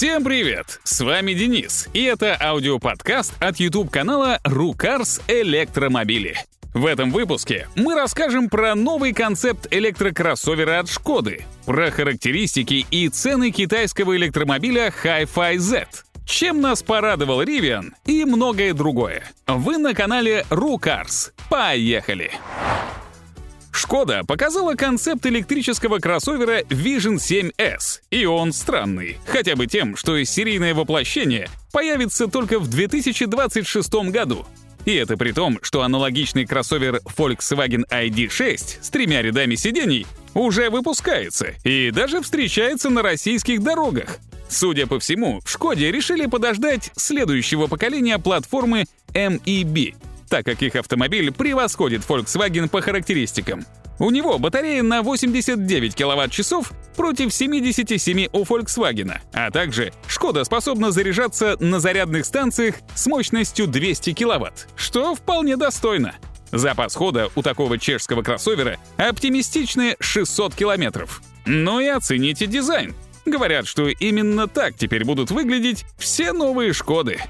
Всем привет! С вами Денис, и это аудиоподкаст от YouTube-канала «Рукарс Электромобили». В этом выпуске мы расскажем про новый концепт электрокроссовера от Шкоды, про характеристики и цены китайского электромобиля Hi-Fi Z, чем нас порадовал Rivian и многое другое. Вы на канале Рукарс. Поехали! Шкода показала концепт электрического кроссовера Vision 7S, и он странный, хотя бы тем, что серийное воплощение появится только в 2026 году. И это при том, что аналогичный кроссовер Volkswagen ID6 с тремя рядами сидений уже выпускается и даже встречается на российских дорогах. Судя по всему, в Шкоде решили подождать следующего поколения платформы MEB, так как их автомобиль превосходит Volkswagen по характеристикам. У него батарея на 89 киловатт-часов против 77 у Volkswagen, а также Шкода способна заряжаться на зарядных станциях с мощностью 200 киловатт, что вполне достойно. Запас хода у такого чешского кроссовера оптимистичные 600 километров. Ну и оцените дизайн. Говорят, что именно так теперь будут выглядеть все новые Шкоды.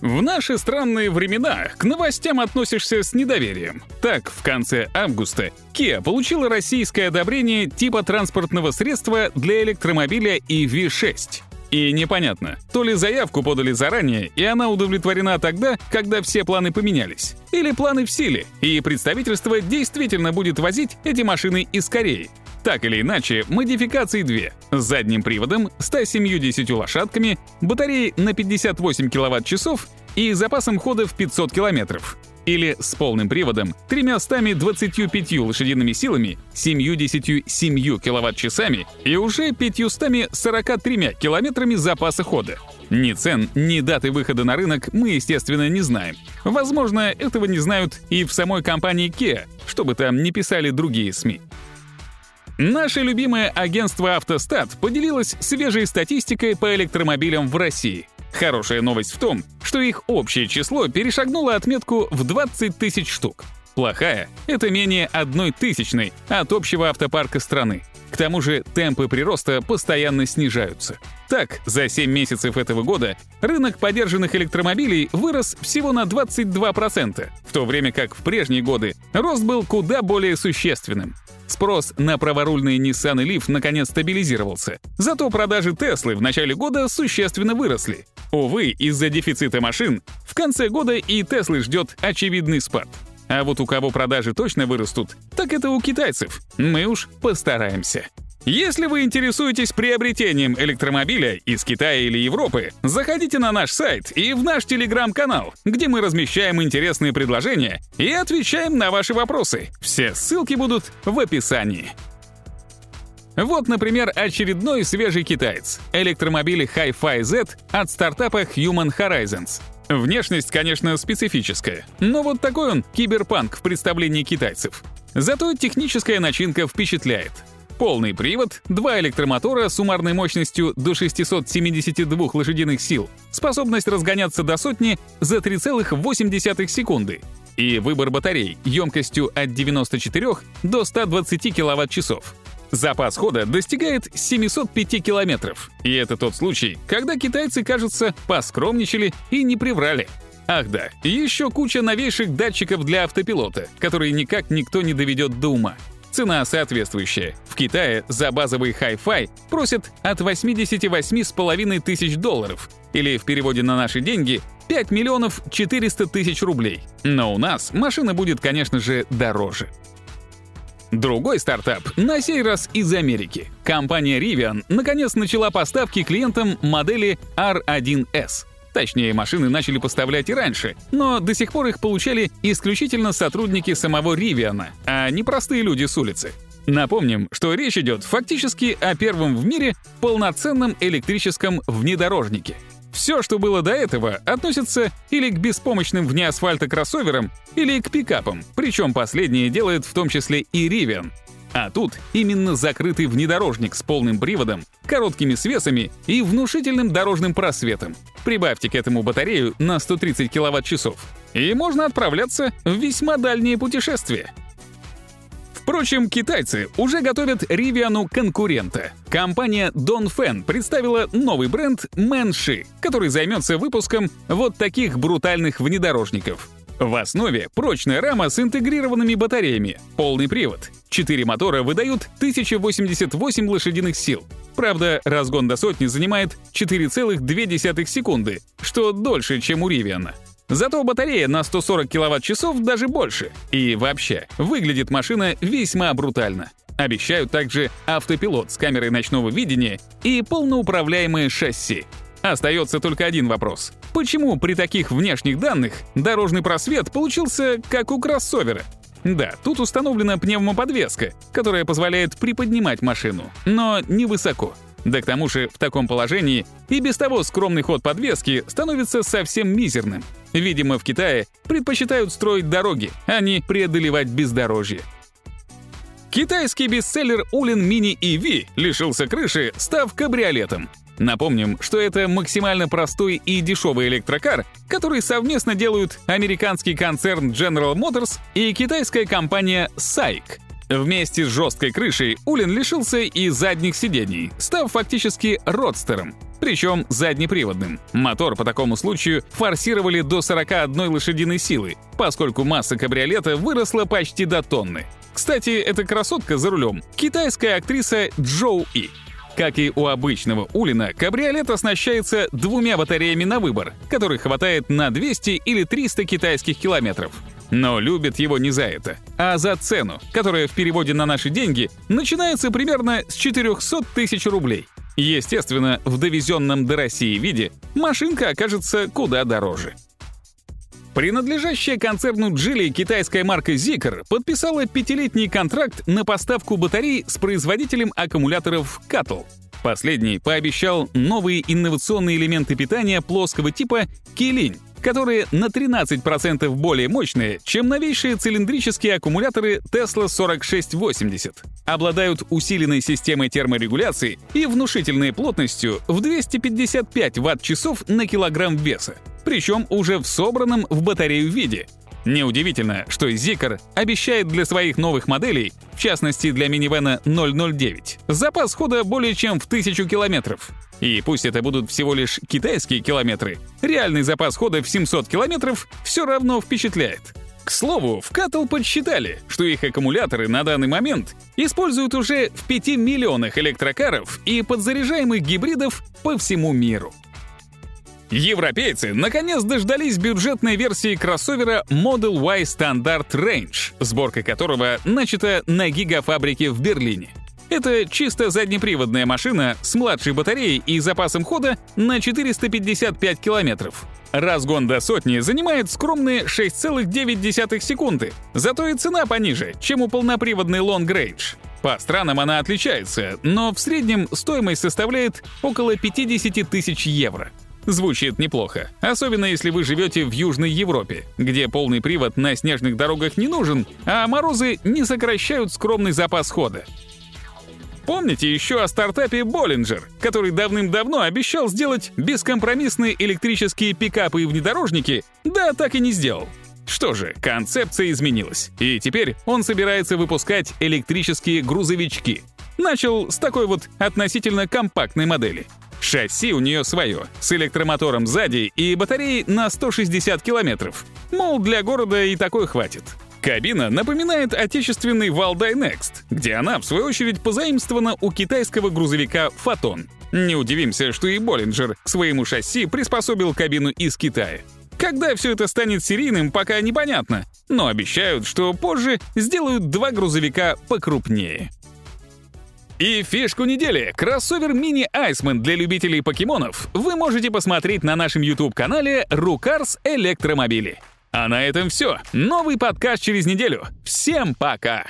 В наши странные времена к новостям относишься с недоверием. Так, в конце августа Kia получила российское одобрение типа транспортного средства для электромобиля EV6. И непонятно, то ли заявку подали заранее, и она удовлетворена тогда, когда все планы поменялись, или планы в силе, и представительство действительно будет возить эти машины из Кореи. Так или иначе, модификации две. С задним приводом, 170 лошадками, батареей на 58 кВт-часов и запасом хода в 500 км. Или с полным приводом, 325 лошадиными силами, 77 кВт-часами и уже 543 километрами запаса хода. Ни цен, ни даты выхода на рынок мы, естественно, не знаем. Возможно, этого не знают и в самой компании Kia, чтобы там не писали другие СМИ. Наше любимое агентство «Автостат» поделилось свежей статистикой по электромобилям в России. Хорошая новость в том, что их общее число перешагнуло отметку в 20 тысяч штук. Плохая — это менее одной тысячной от общего автопарка страны. К тому же темпы прироста постоянно снижаются. Так, за 7 месяцев этого года рынок подержанных электромобилей вырос всего на 22%, в то время как в прежние годы рост был куда более существенным. Спрос на праворульные Nissan и Leaf наконец стабилизировался. Зато продажи Теслы в начале года существенно выросли. Увы, из-за дефицита машин в конце года и Теслы ждет очевидный спад. А вот у кого продажи точно вырастут, так это у китайцев. Мы уж постараемся. Если вы интересуетесь приобретением электромобиля из Китая или Европы, заходите на наш сайт и в наш телеграм-канал, где мы размещаем интересные предложения и отвечаем на ваши вопросы. Все ссылки будут в описании. Вот, например, очередной свежий китаец — электромобиль Hi-Fi Z от стартапа Human Horizons. Внешность, конечно, специфическая, но вот такой он киберпанк в представлении китайцев. Зато техническая начинка впечатляет — Полный привод, два электромотора с суммарной мощностью до 672 лошадиных сил, способность разгоняться до сотни за 3,8 секунды и выбор батарей емкостью от 94 до 120 киловатт-часов. Запас хода достигает 705 километров. И это тот случай, когда китайцы, кажется, поскромничали и не приврали. Ах да, еще куча новейших датчиков для автопилота, которые никак никто не доведет до ума. Цена соответствующая. В Китае за базовый Hi-Fi просят от 88,5 тысяч долларов, или в переводе на наши деньги 5 миллионов 400 тысяч рублей. Но у нас машина будет, конечно же, дороже. Другой стартап на сей раз из Америки. Компания Rivian наконец начала поставки клиентам модели R1S. Точнее, машины начали поставлять и раньше, но до сих пор их получали исключительно сотрудники самого Ривиана, а не простые люди с улицы. Напомним, что речь идет фактически о первом в мире полноценном электрическом внедорожнике. Все, что было до этого, относится или к беспомощным вне асфальта кроссоверам, или к пикапам, причем последнее делает в том числе и Rivian. А тут именно закрытый внедорожник с полным приводом, короткими свесами и внушительным дорожным просветом. Прибавьте к этому батарею на 130 киловатт-часов, и можно отправляться в весьма дальние путешествия. Впрочем, китайцы уже готовят Rivian конкурента. Компания Dongfeng представила новый бренд Manshi, который займется выпуском вот таких брутальных внедорожников. В основе прочная рама с интегрированными батареями, полный привод. Четыре мотора выдают 1088 лошадиных сил. Правда, разгон до сотни занимает 4,2 секунды, что дольше, чем у Rivian. Зато батарея на 140 киловатт-часов даже больше. И вообще, выглядит машина весьма брутально. Обещают также автопилот с камерой ночного видения и полноуправляемое шасси. Остается только один вопрос. Почему при таких внешних данных дорожный просвет получился как у кроссовера? Да, тут установлена пневмоподвеска, которая позволяет приподнимать машину, но невысоко. Да к тому же в таком положении и без того скромный ход подвески становится совсем мизерным. Видимо, в Китае предпочитают строить дороги, а не преодолевать бездорожье. Китайский бестселлер Улин Мини EV лишился крыши, став кабриолетом. Напомним, что это максимально простой и дешевый электрокар, который совместно делают американский концерн General Motors и китайская компания SAIC — Вместе с жесткой крышей Улин лишился и задних сидений, став фактически родстером, причем заднеприводным. Мотор по такому случаю форсировали до 41 лошадиной силы, поскольку масса кабриолета выросла почти до тонны. Кстати, эта красотка за рулем — китайская актриса Джоу И. Как и у обычного Улина, кабриолет оснащается двумя батареями на выбор, которых хватает на 200 или 300 китайских километров. Но любят его не за это, а за цену, которая в переводе на наши деньги начинается примерно с 400 тысяч рублей. Естественно, в довезенном до России виде машинка окажется куда дороже. Принадлежащая концерну Geely китайская марка Zeekr подписала пятилетний контракт на поставку батарей с производителем аккумуляторов Cattle. Последний пообещал новые инновационные элементы питания плоского типа Килинь, которые на 13% более мощные, чем новейшие цилиндрические аккумуляторы Tesla 4680. Обладают усиленной системой терморегуляции и внушительной плотностью в 255 ватт-часов на килограмм веса, причем уже в собранном в батарею виде. Неудивительно, что Zikr обещает для своих новых моделей, в частности для минивэна 009, запас хода более чем в 1000 километров. И пусть это будут всего лишь китайские километры, реальный запас хода в 700 километров все равно впечатляет. К слову, в Катл подсчитали, что их аккумуляторы на данный момент используют уже в 5 миллионах электрокаров и подзаряжаемых гибридов по всему миру. Европейцы наконец дождались бюджетной версии кроссовера Model Y Standard Range, сборка которого начата на гигафабрике в Берлине. Это чисто заднеприводная машина с младшей батареей и запасом хода на 455 километров. Разгон до сотни занимает скромные 6,9 секунды, зато и цена пониже, чем у полноприводной Long Range. По странам она отличается, но в среднем стоимость составляет около 50 тысяч евро. Звучит неплохо, особенно если вы живете в Южной Европе, где полный привод на снежных дорогах не нужен, а морозы не сокращают скромный запас хода. Помните еще о стартапе Bollinger, который давным-давно обещал сделать бескомпромиссные электрические пикапы и внедорожники, да так и не сделал. Что же, концепция изменилась, и теперь он собирается выпускать электрические грузовички. Начал с такой вот относительно компактной модели. Шасси у нее свое, с электромотором сзади и батареей на 160 километров. Мол, для города и такой хватит. Кабина напоминает отечественный Валдай Next, где она, в свою очередь, позаимствована у китайского грузовика «Фотон». Не удивимся, что и Боллинджер к своему шасси приспособил кабину из Китая. Когда все это станет серийным, пока непонятно, но обещают, что позже сделают два грузовика покрупнее. И фишку недели — кроссовер Mini Iceman для любителей покемонов вы можете посмотреть на нашем YouTube-канале Рукарс Электромобили. А на этом все. Новый подкаст через неделю. Всем пока!